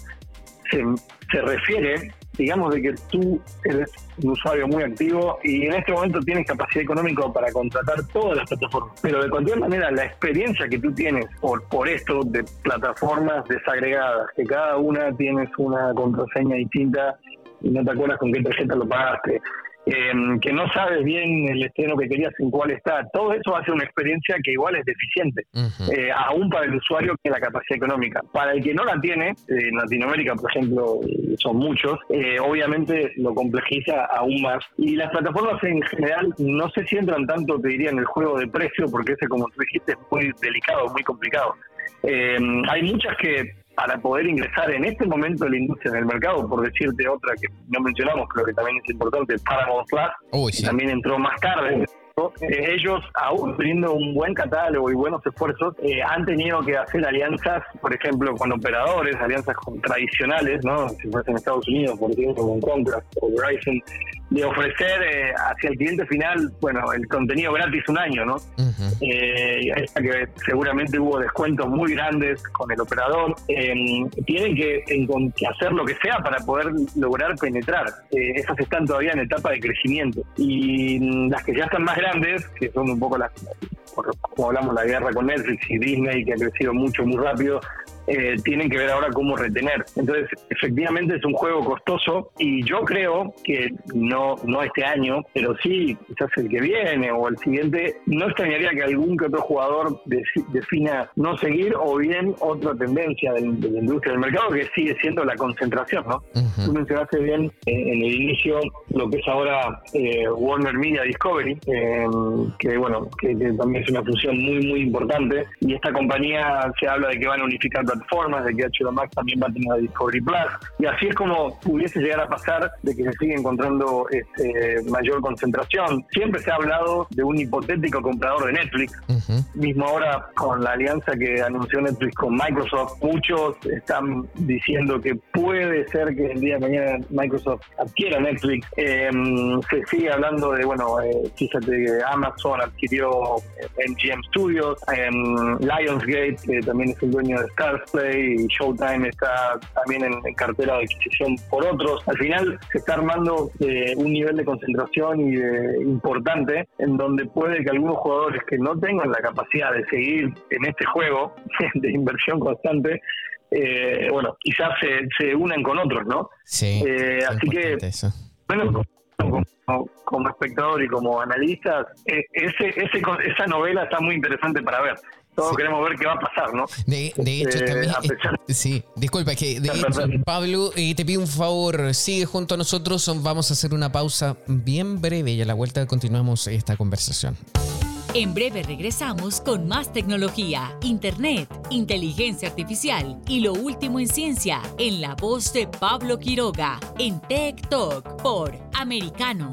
se, se refiere digamos de que tú eres un usuario muy activo y en este momento tienes capacidad económica para contratar todas las plataformas. Pero de cualquier manera, la experiencia que tú tienes por, por esto de plataformas desagregadas, que cada una tienes una contraseña distinta y no te acuerdas con qué tarjeta lo pagaste, Em, que no sabes bien el estreno que querías en cuál está. Todo eso hace una experiencia que igual es deficiente, eh, aún para el usuario que la capacidad económica. Para el que no la tiene, en Latinoamérica, por ejemplo, son muchos, eh, obviamente lo complejiza aún más. Y las plataformas en general no se centran tanto, te diría, en el juego de precio, porque ese, como tú dijiste, es muy delicado, muy complicado. Em, hay muchas que para poder ingresar en este momento de la industria en el mercado, por decirte otra que no mencionamos, pero que también es importante, Paramount Plus, que también entró más tarde. Eh, ellos, aún teniendo un buen catálogo y buenos esfuerzos, eh, han tenido que hacer alianzas, por ejemplo, con operadores, alianzas con tradicionales, ¿no? Si fuese en Estados Unidos, por ejemplo, con Comcast o Verizon, de ofrecer eh, hacia el cliente final, bueno, el contenido gratis un año, ¿no? eh, que seguramente hubo descuentos muy grandes con el operador. Eh, tienen que, hacer lo que sea para poder lograr penetrar. Eh, esas están todavía en etapa de crecimiento. Y las que ya están más grandes, que son un poco las, como hablamos, la guerra con Netflix y Disney, que ha crecido mucho, muy rápido, eh, tienen que ver ahora cómo retener. Entonces, efectivamente es un juego costoso y yo creo que no, no este año, pero sí quizás el que viene o el siguiente, no extrañaría que algún que otro jugador defina no seguir o bien otra tendencia de, la industria del mercado que sigue siendo la concentración, ¿no? Tú mencionaste bien eh, en el inicio lo que es ahora eh, Warner Media Discovery, que bueno, que, que, también es una función muy, muy importante y esta compañía se habla de que van a unificar plataformas, de que HBO Max también va a tener Discovery Plus, y así es como pudiese llegar a pasar de que se sigue encontrando este, mayor concentración. Siempre se ha hablado de un hipotético comprador de Netflix, mismo ahora con la alianza que anunció Netflix con Microsoft, muchos están diciendo que puede ser que el día de mañana Microsoft adquiera Netflix. Em, se sigue hablando de, bueno, eh, fíjate Amazon adquirió MGM Studios, em, Lionsgate, que también es el dueño de Star y Showtime está también en, cartera de adquisición por otros. Al final se está armando eh, un nivel de concentración y importante en donde puede que algunos jugadores que no tengan la capacidad de seguir en este juego de inversión constante eh, bueno, quizás se, se unan con otros, ¿no? Sí. Eh, así que, bueno, como, espectador y como analista, ese, ese, esa novela está muy interesante para ver todos queremos ver qué va a pasar, ¿no? De, hecho, eh, también. sí, disculpa, que de Pablo, eh, te pido un favor, sigue junto a nosotros, vamos a hacer una pausa bien breve y a la vuelta continuamos esta conversación. En breve regresamos con más tecnología, internet, inteligencia artificial y lo último en ciencia en la voz de Pablo Quiroga en Tech Talk por Americano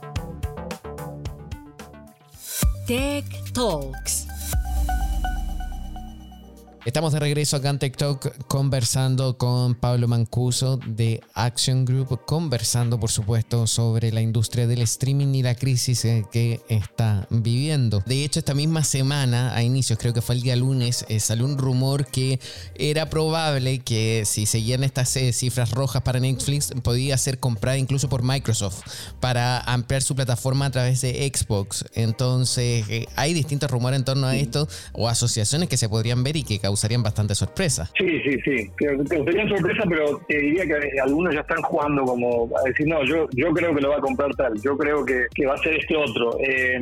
Tech Talks. Estamos de regreso acá en TikTok conversando con Pablo Mancuso de Action Group, conversando por supuesto sobre la industria del streaming y la crisis eh, que está viviendo. De hecho, esta misma semana, a inicios, creo que fue el día lunes, eh, salió un rumor que era probable que si seguían estas eh, cifras rojas para Netflix, podía ser comprada incluso por Microsoft para ampliar su plataforma a través de Xbox. Entonces, hay distintos rumores en torno a esto o asociaciones que se podrían ver y que causarían bastante sorpresa. Sí, sí, sí. Causarían sorpresa, pero te diría que algunos ya están jugando como a decir, no, yo, yo creo que lo va a comprar tal, yo creo que, que va a ser este otro. Eh,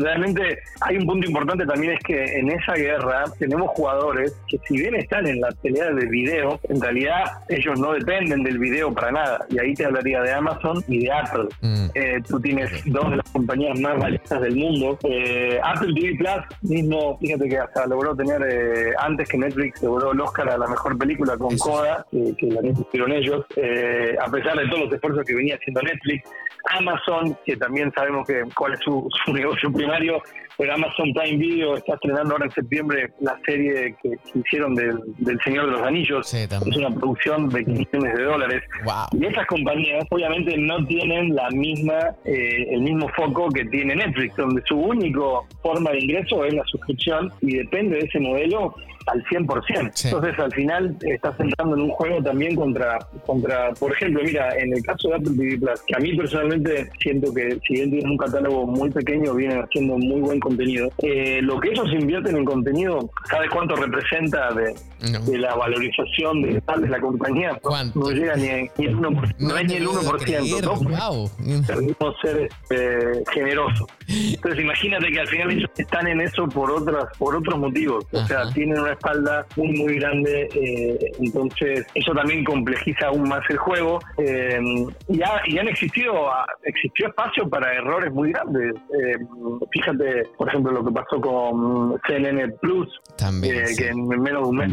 realmente hay un punto importante también es que en esa guerra tenemos jugadores que si bien están en la pelea del video, en realidad ellos no dependen del video para nada. Y ahí te hablaría de Amazon y de Apple. Mm. Eh, tú tienes dos de las compañías más valiosas del mundo. Eh, Apple TV Plus mismo, fíjate que hasta logró tener eh, antes que Netflix logró el Oscar a la mejor película con Coda, que la hicieron ellos, eh, a pesar de todos los esfuerzos que venía haciendo Netflix. Amazon, que también sabemos que cuál es su, negocio primario, pero Amazon Prime Video está estrenando ahora en septiembre la serie que, hicieron del, Señor de los Anillos. es una producción de millones de dólares. Y esas compañías obviamente no tienen la misma eh, el mismo foco que tiene Netflix, donde su único forma de ingreso es la suscripción y depende de ese modelo al 100%. Entonces, al final, estás entrando en un juego también contra, contra, por ejemplo, mira, en el caso de Apple TV Plus, que a mí personalmente siento que si bien tienen un catálogo muy pequeño, vienen haciendo muy buen contenido. Eh, lo que ellos invierten en contenido, ¿sabes cuánto representa de, de la valorización de, de la compañía? No llega ni, ni el 1%. No, es ni el 1%. ¿no? Wow. ser este, generosos. Entonces, imagínate que al final ellos están en eso por otras por otros motivos. O sea, tienen una espalda muy, muy grande. Eh, entonces, eso también complejiza aún más el juego. Eh, y, y, han existido, existió espacio para errores muy grandes. Eh, fíjate, por ejemplo, lo que pasó con CNN Plus, que en menos de un mes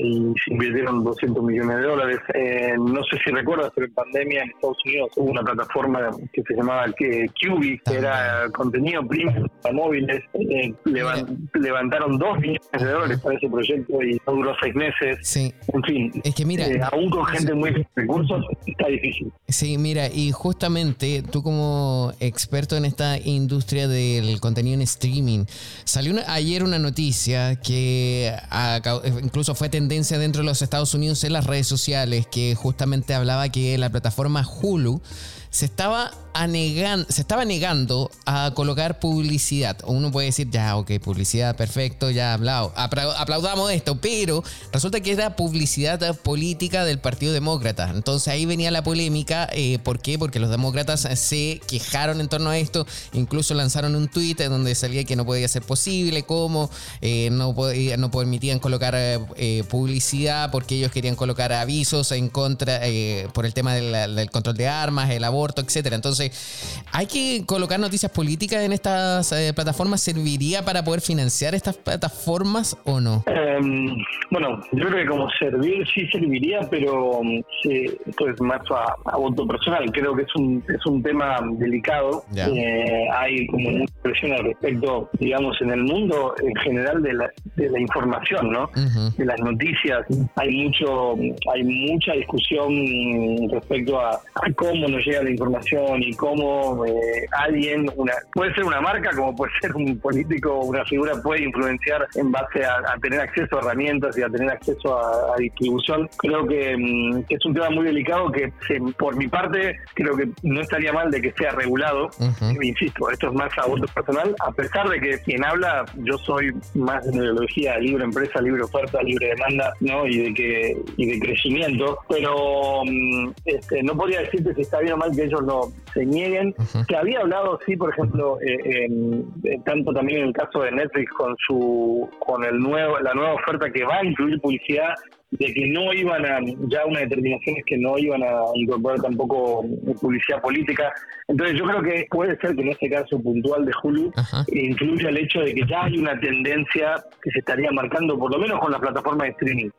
y se invirtieron 200 millones de dólares. no sé si recuerdas, pero en pandemia en Estados Unidos hubo una plataforma que se llamaba QB, que era contenido premium para móviles. levantaron 2 millones de dólares para ese proyecto y no duró seis meses. Sí. En fin. Es que mira. Eh, aún con gente muy recursos está difícil. Sí, mira, y justamente tú como experto en esta industria del contenido en streaming, salió ayer una noticia que incluso fue tendencia dentro de los Estados Unidos en las redes sociales, que justamente hablaba que la plataforma Hulu se estaba se estaba negando a colocar publicidad. Uno puede decir, ya, ok, publicidad, perfecto, ya hablado, aplaudamos esto, pero resulta que era publicidad política del Partido Demócrata. Entonces ahí venía la polémica. Eh, ¿Por qué? Porque los demócratas se quejaron en torno a esto, incluso lanzaron un tweet donde salía que no podía ser posible, cómo eh, no, no permitían colocar eh, publicidad porque ellos querían colocar avisos en contra por el tema del control de armas, el aborto, etcétera. Entonces, ¿hay que colocar noticias políticas en estas eh, plataformas? ¿Serviría para poder financiar estas plataformas o no? Em, bueno, yo creo que como servir sí serviría, pero mm, esto es más a, voto personal. Creo que es un, es un tema delicado. Eh, hay como mucha presión al respecto, digamos, en el mundo en general de la, de la información, ¿no? De las noticias. Hay mucho, hay mucha discusión respecto a, a cómo nos llega la información y cómo eh, alguien, una, puede ser una marca, como puede ser un político, una figura puede influenciar en base a, tener acceso a herramientas y a tener acceso a, distribución. Creo mm, que, es un tema muy delicado que, por mi parte, creo que no estaría mal de que sea regulado. Insisto, esto es más a voto personal, a pesar de que quien habla, yo soy más de ideología libre empresa, libre oferta, libre demanda, ¿no? Y de que y de crecimiento, pero mm, este, no podría decirte si está bien o mal que ellos no se nieguen. que había hablado, sí, por ejemplo, eh, tanto también en el caso de Netflix con su con el nuevo la nueva oferta que va a incluir publicidad de que no iban a, ya una determinación es que no iban a incorporar tampoco publicidad política. Entonces yo creo que puede ser que en este caso puntual de Hulu incluya el hecho de que ya hay una tendencia que se estaría marcando, por lo menos con la plataforma de streaming,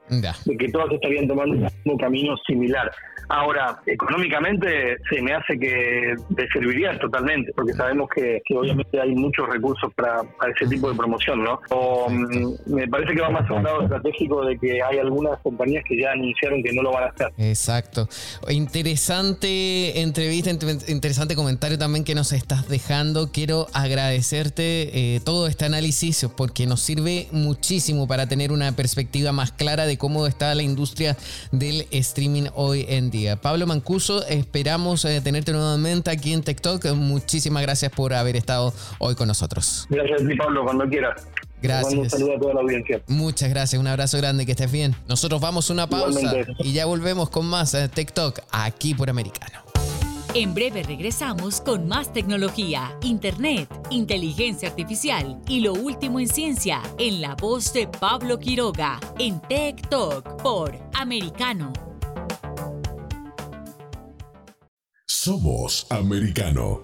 de que todos estarían tomando un camino similar. Ahora, económicamente se me hace que te serviría totalmente, porque sabemos que, obviamente hay muchos recursos para, ese tipo de promoción, ¿no? O, mm, me parece que va más a un lado estratégico de que hay algunas compañías que ya anunciaron que no lo van a hacer. Exacto. Interesante entrevista, interesante comentario también que nos estás dejando. Quiero agradecerte eh, todo este análisis porque nos sirve muchísimo para tener una perspectiva más clara de cómo está la industria del streaming hoy en día. Pablo Mancuso, esperamos eh, tenerte nuevamente aquí en TikTok. Muchísimas gracias por haber estado hoy con nosotros. Gracias a Pablo, cuando quieras. Gracias. Un saludo a toda la audiencia. Muchas gracias, un abrazo grande, que estés bien. Nosotros vamos a una pausa y ya volvemos con más eh, TikTok aquí por Americano. En breve regresamos con más tecnología, internet, inteligencia artificial y lo último en ciencia en la voz de Pablo Quiroga en Tech Talk por Americano. Somos americano.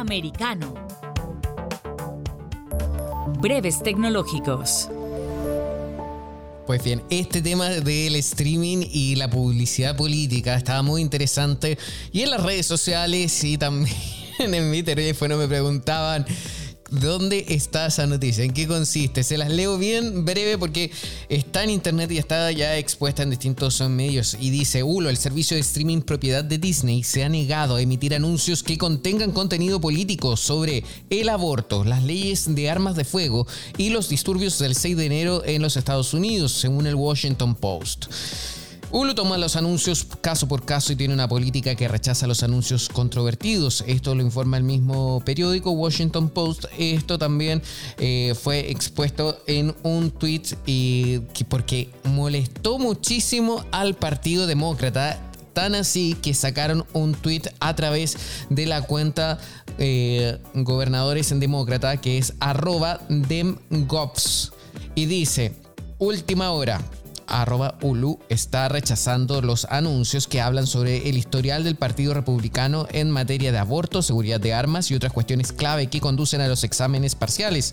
americano. Breves tecnológicos. Pues bien, este tema del streaming y la publicidad política estaba muy interesante. Y en las redes sociales y también en mi teléfono me preguntaban ¿Dónde está esa noticia? ¿En qué consiste? Se las leo bien breve porque está en internet y está ya expuesta en distintos medios. Y dice, Ulo, el servicio de streaming propiedad de Disney, se ha negado a emitir anuncios que contengan contenido político sobre el aborto, las leyes de armas de fuego y los disturbios del 6 de enero en los Estados Unidos, según el Washington Post. Hulu toma los anuncios caso por caso y tiene una política que rechaza los anuncios controvertidos. Esto lo informa el mismo periódico Washington Post. Esto también eh, fue expuesto en un tweet y, porque molestó muchísimo al Partido Demócrata tan así que sacaron un tweet a través de la cuenta eh, Gobernadores en Demócrata que es arroba demgovs y dice, última hora, arroba Ulu está rechazando los anuncios que hablan sobre el historial del Partido Republicano en materia de aborto, seguridad de armas y otras cuestiones clave que conducen a los exámenes parciales.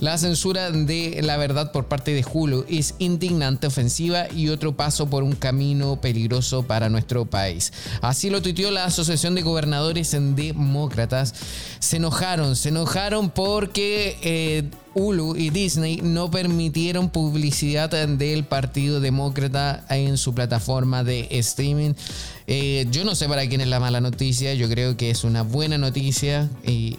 La censura de la verdad por parte de Hulu es indignante, ofensiva y otro paso por un camino peligroso para nuestro país. Así lo tuiteó la Asociación de Gobernadores Demócratas. Se enojaron, se enojaron porque... Eh, Hulu y Disney no permitieron publicidad del Partido Demócrata en su plataforma de streaming. Eh, yo no sé para quién es la mala noticia, yo creo que es una buena noticia y,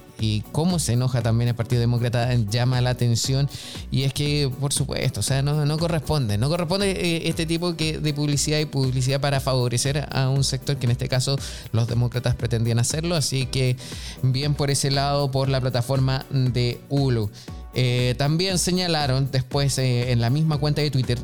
cómo se enoja también el Partido Demócrata llama la atención y es que, por supuesto, o sea, no, corresponde, no corresponde eh, este tipo de publicidad y publicidad para favorecer a un sector que en este caso los demócratas pretendían hacerlo, así que bien por ese lado, por la plataforma de Hulu. Eh, también señalaron después eh, en la misma cuenta de Twitter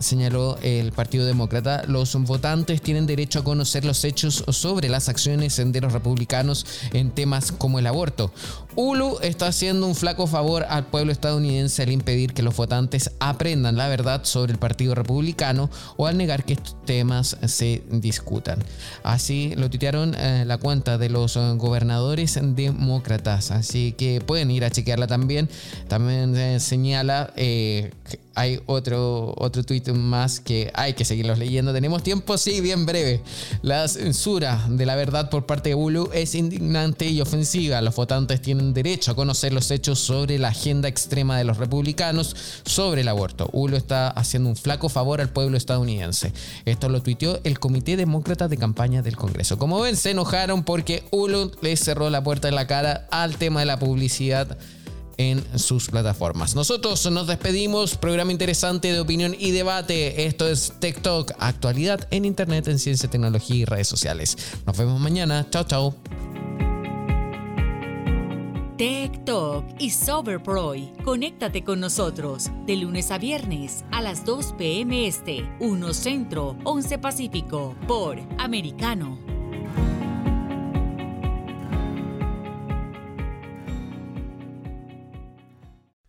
señaló el Partido Demócrata, los votantes tienen derecho a conocer los hechos sobre las acciones de los republicanos en temas como el aborto. Hulu está haciendo un flaco favor al pueblo estadounidense al impedir que los votantes aprendan la verdad sobre el Partido Republicano o al negar que estos temas se discutan. Así lo tuitearon eh, la cuenta de los gobernadores demócratas, así que pueden ir a chequearla también. También eh, señala eh, hay otro, otro más que hay que seguirlos leyendo. ¿Tenemos tiempo? Sí, bien breve. La censura de la verdad por parte de Hulu es indignante y ofensiva. Los votantes tienen derecho a conocer los hechos sobre la agenda extrema de los republicanos sobre el aborto. Hulu está haciendo un flaco favor al pueblo estadounidense. Esto lo tuiteó el Comité Demócrata de Campaña del Congreso. Como ven, se enojaron porque Hulu les cerró la puerta en la cara al tema de la publicidad en sus plataformas. Nosotros nos despedimos, programa interesante de opinión y debate. Esto es TikTok, actualidad en Internet, en ciencia, tecnología y redes sociales. Nos vemos mañana. Chao, chao. Tech Talk y Soberproy. Conéctate con nosotros de lunes a viernes a las 2 p.m. Este, 1 Centro, 11 Pacífico, por Americano.